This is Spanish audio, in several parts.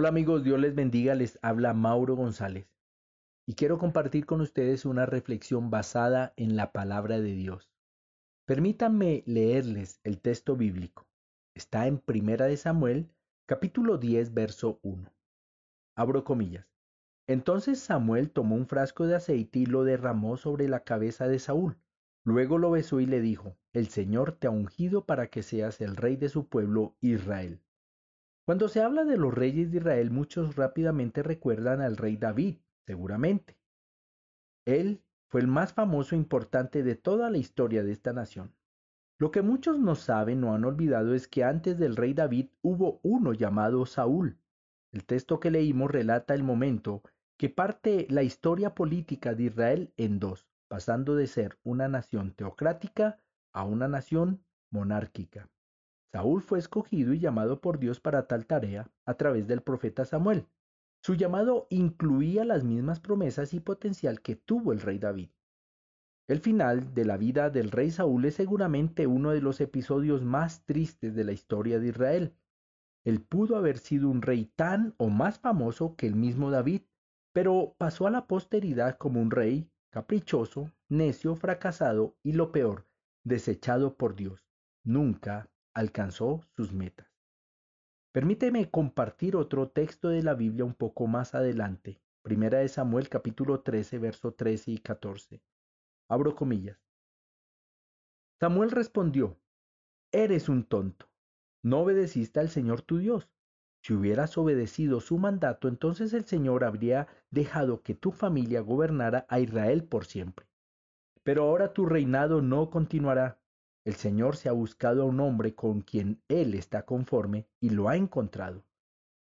Hola amigos, Dios les bendiga, les habla Mauro González y quiero compartir con ustedes una reflexión basada en la palabra de Dios. Permítanme leerles el texto bíblico. Está en Primera de Samuel, capítulo 10, verso 1. Abro comillas. Entonces Samuel tomó un frasco de aceite y lo derramó sobre la cabeza de Saúl. Luego lo besó y le dijo, El Señor te ha ungido para que seas el rey de su pueblo Israel. Cuando se habla de los reyes de Israel, muchos rápidamente recuerdan al rey David, seguramente. Él fue el más famoso e importante de toda la historia de esta nación. Lo que muchos no saben o han olvidado es que antes del rey David hubo uno llamado Saúl. El texto que leímos relata el momento que parte la historia política de Israel en dos, pasando de ser una nación teocrática a una nación monárquica. Saúl fue escogido y llamado por Dios para tal tarea a través del profeta Samuel. Su llamado incluía las mismas promesas y potencial que tuvo el rey David. El final de la vida del rey Saúl es seguramente uno de los episodios más tristes de la historia de Israel. Él pudo haber sido un rey tan o más famoso que el mismo David, pero pasó a la posteridad como un rey caprichoso, necio, fracasado y lo peor, desechado por Dios. Nunca alcanzó sus metas. Permíteme compartir otro texto de la Biblia un poco más adelante, Primera de Samuel capítulo 13, verso 13 y 14. Abro comillas. Samuel respondió, Eres un tonto, no obedeciste al Señor tu Dios. Si hubieras obedecido su mandato, entonces el Señor habría dejado que tu familia gobernara a Israel por siempre. Pero ahora tu reinado no continuará. El Señor se ha buscado a un hombre con quien Él está conforme y lo ha encontrado.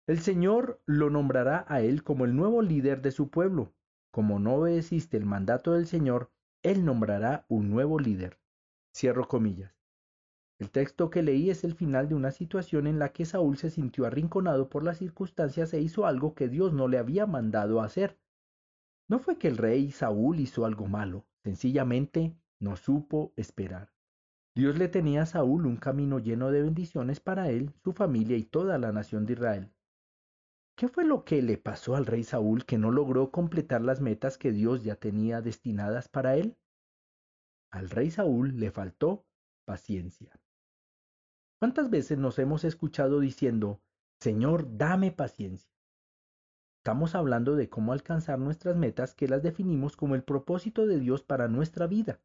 El Señor lo nombrará a Él como el nuevo líder de su pueblo. Como no obedeciste el mandato del Señor, Él nombrará un nuevo líder. Cierro comillas. El texto que leí es el final de una situación en la que Saúl se sintió arrinconado por las circunstancias e hizo algo que Dios no le había mandado hacer. No fue que el rey Saúl hizo algo malo, sencillamente no supo esperar. Dios le tenía a Saúl un camino lleno de bendiciones para él, su familia y toda la nación de Israel. ¿Qué fue lo que le pasó al rey Saúl que no logró completar las metas que Dios ya tenía destinadas para él? Al rey Saúl le faltó paciencia. ¿Cuántas veces nos hemos escuchado diciendo, Señor, dame paciencia? Estamos hablando de cómo alcanzar nuestras metas que las definimos como el propósito de Dios para nuestra vida.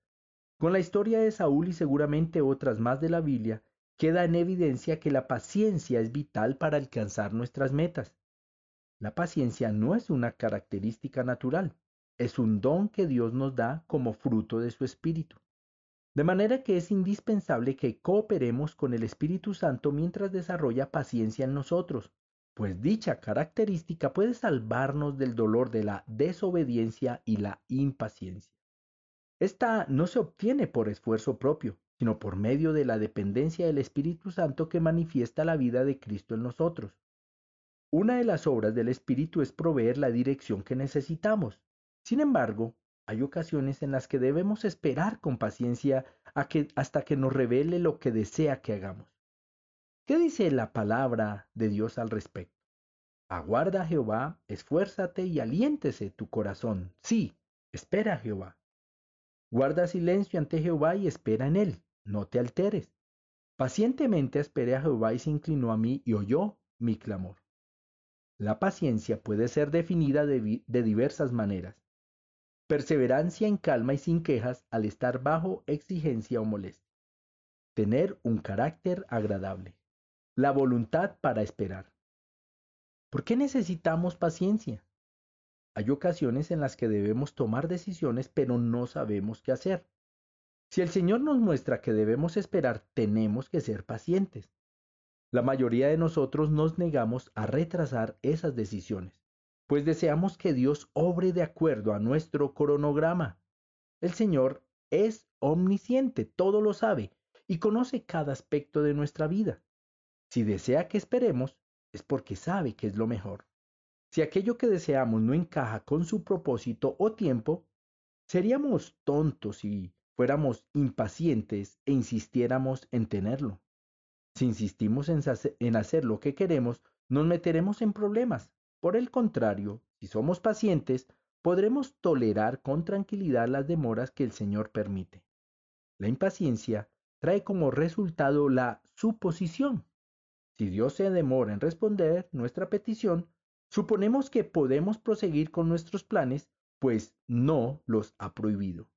Con la historia de Saúl y seguramente otras más de la Biblia, queda en evidencia que la paciencia es vital para alcanzar nuestras metas. La paciencia no es una característica natural, es un don que Dios nos da como fruto de su Espíritu. De manera que es indispensable que cooperemos con el Espíritu Santo mientras desarrolla paciencia en nosotros, pues dicha característica puede salvarnos del dolor de la desobediencia y la impaciencia. Esta no se obtiene por esfuerzo propio, sino por medio de la dependencia del Espíritu Santo que manifiesta la vida de Cristo en nosotros. Una de las obras del Espíritu es proveer la dirección que necesitamos. Sin embargo, hay ocasiones en las que debemos esperar con paciencia hasta que nos revele lo que desea que hagamos. ¿Qué dice la palabra de Dios al respecto? Aguarda Jehová, esfuérzate y aliéntese tu corazón. Sí, espera Jehová. Guarda silencio ante Jehová y espera en él, no te alteres. Pacientemente esperé a Jehová y se inclinó a mí y oyó mi clamor. La paciencia puede ser definida de, diversas maneras. Perseverancia en calma y sin quejas al estar bajo exigencia o molestia. Tener un carácter agradable. La voluntad para esperar. ¿Por qué necesitamos paciencia? Hay ocasiones en las que debemos tomar decisiones pero no sabemos qué hacer. Si el Señor nos muestra que debemos esperar, tenemos que ser pacientes. La mayoría de nosotros nos negamos a retrasar esas decisiones, pues deseamos que Dios obre de acuerdo a nuestro cronograma. El Señor es omnisciente, todo lo sabe y conoce cada aspecto de nuestra vida. Si desea que esperemos, es porque sabe que es lo mejor. Si aquello que deseamos no encaja con su propósito o tiempo, seríamos tontos si fuéramos impacientes e insistiéramos en tenerlo. Si insistimos en hacer lo que queremos, nos meteremos en problemas. Por el contrario, si somos pacientes, podremos tolerar con tranquilidad las demoras que el Señor permite. La impaciencia trae como resultado la suposición. Si Dios se demora en responder nuestra petición, suponemos que podemos proseguir con nuestros planes, pues no los ha prohibido.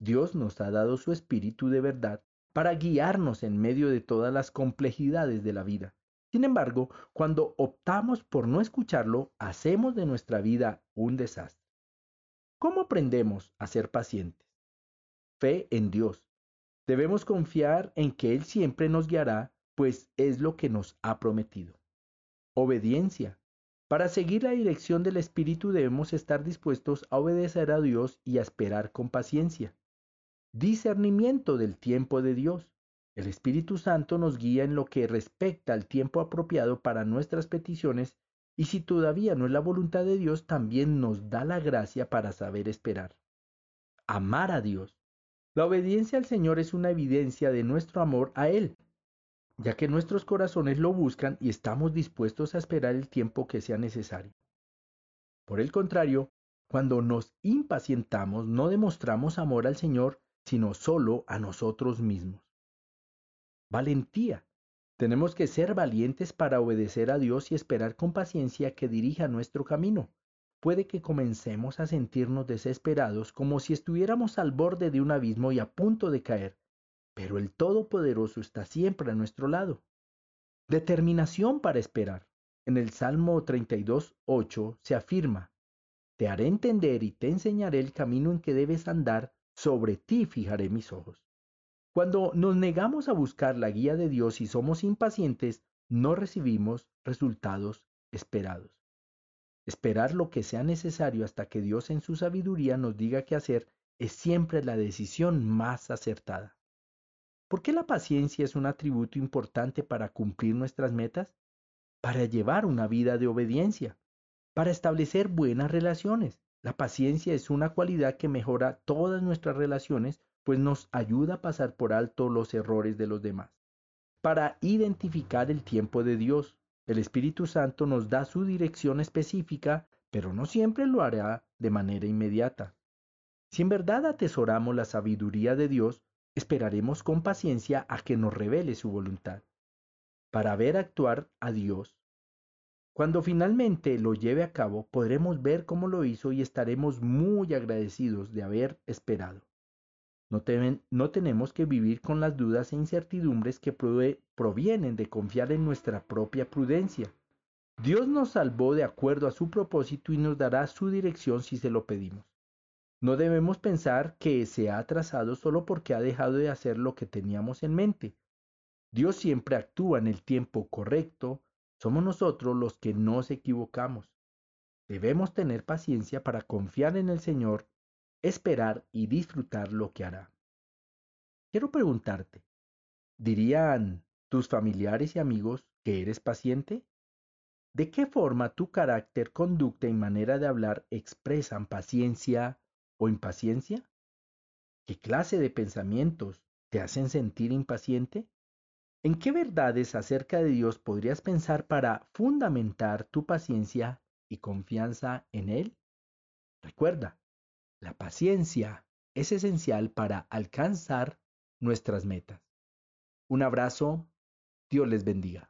Dios nos ha dado su espíritu de verdad para guiarnos en medio de todas las complejidades de la vida. Sin embargo, cuando optamos por no escucharlo, hacemos de nuestra vida un desastre. ¿Cómo aprendemos a ser pacientes? Fe en Dios. Debemos confiar en que Él siempre nos guiará, pues es lo que nos ha prometido. Obediencia. Para seguir la dirección del Espíritu debemos estar dispuestos a obedecer a Dios y a esperar con paciencia discernimiento del tiempo de Dios. El Espíritu Santo nos guía en lo que respecta al tiempo apropiado para nuestras peticiones y si todavía no es la voluntad de Dios, también nos da la gracia para saber esperar. Amar a Dios. La obediencia al Señor es una evidencia de nuestro amor a Él, ya que nuestros corazones lo buscan y estamos dispuestos a esperar el tiempo que sea necesario. Por el contrario, cuando nos impacientamos no demostramos amor al Señor, sino solo a nosotros mismos. Valentía. Tenemos que ser valientes para obedecer a Dios y esperar con paciencia que dirija nuestro camino. Puede que comencemos a sentirnos desesperados como si estuviéramos al borde de un abismo y a punto de caer, pero el Todopoderoso está siempre a nuestro lado. Determinación para esperar. En el Salmo 32, 8 se afirma, Te haré entender y te enseñaré el camino en que debes andar, sobre ti fijaré mis ojos. Cuando nos negamos a buscar la guía de Dios y somos impacientes, no recibimos resultados esperados. Esperar lo que sea necesario hasta que Dios en su sabiduría nos diga qué hacer es siempre la decisión más acertada. ¿Por qué la paciencia es un atributo importante para cumplir nuestras metas? Para llevar una vida de obediencia, para establecer buenas relaciones, la paciencia es una cualidad que mejora todas nuestras relaciones, pues nos ayuda a pasar por alto los errores de los demás. Para identificar el tiempo de Dios, el Espíritu Santo nos da su dirección específica, pero no siempre lo hará de manera inmediata. Si en verdad atesoramos la sabiduría de Dios, esperaremos con paciencia a que nos revele su voluntad. Para ver actuar a Dios, cuando finalmente lo lleve a cabo, podremos ver cómo lo hizo y estaremos muy agradecidos de haber esperado. No, tenemos que vivir con las dudas e incertidumbres que provienen de confiar en nuestra propia prudencia. Dios nos salvó de acuerdo a su propósito y nos dará su dirección si se lo pedimos. No debemos pensar que se ha atrasado solo porque ha dejado de hacer lo que teníamos en mente. Dios siempre actúa en el tiempo correcto, somos nosotros los que nos equivocamos. Debemos tener paciencia para confiar en el Señor, esperar y disfrutar lo que hará. Quiero preguntarte, ¿dirían tus familiares y amigos que eres paciente? ¿De qué forma tu carácter, conducta y manera de hablar expresan paciencia o impaciencia? ¿Qué clase de pensamientos te hacen sentir impaciente? ¿En qué verdades acerca de Dios podrías pensar para fundamentar tu paciencia y confianza en Él? Recuerda, la paciencia es esencial para alcanzar nuestras metas. Un abrazo, Dios les bendiga.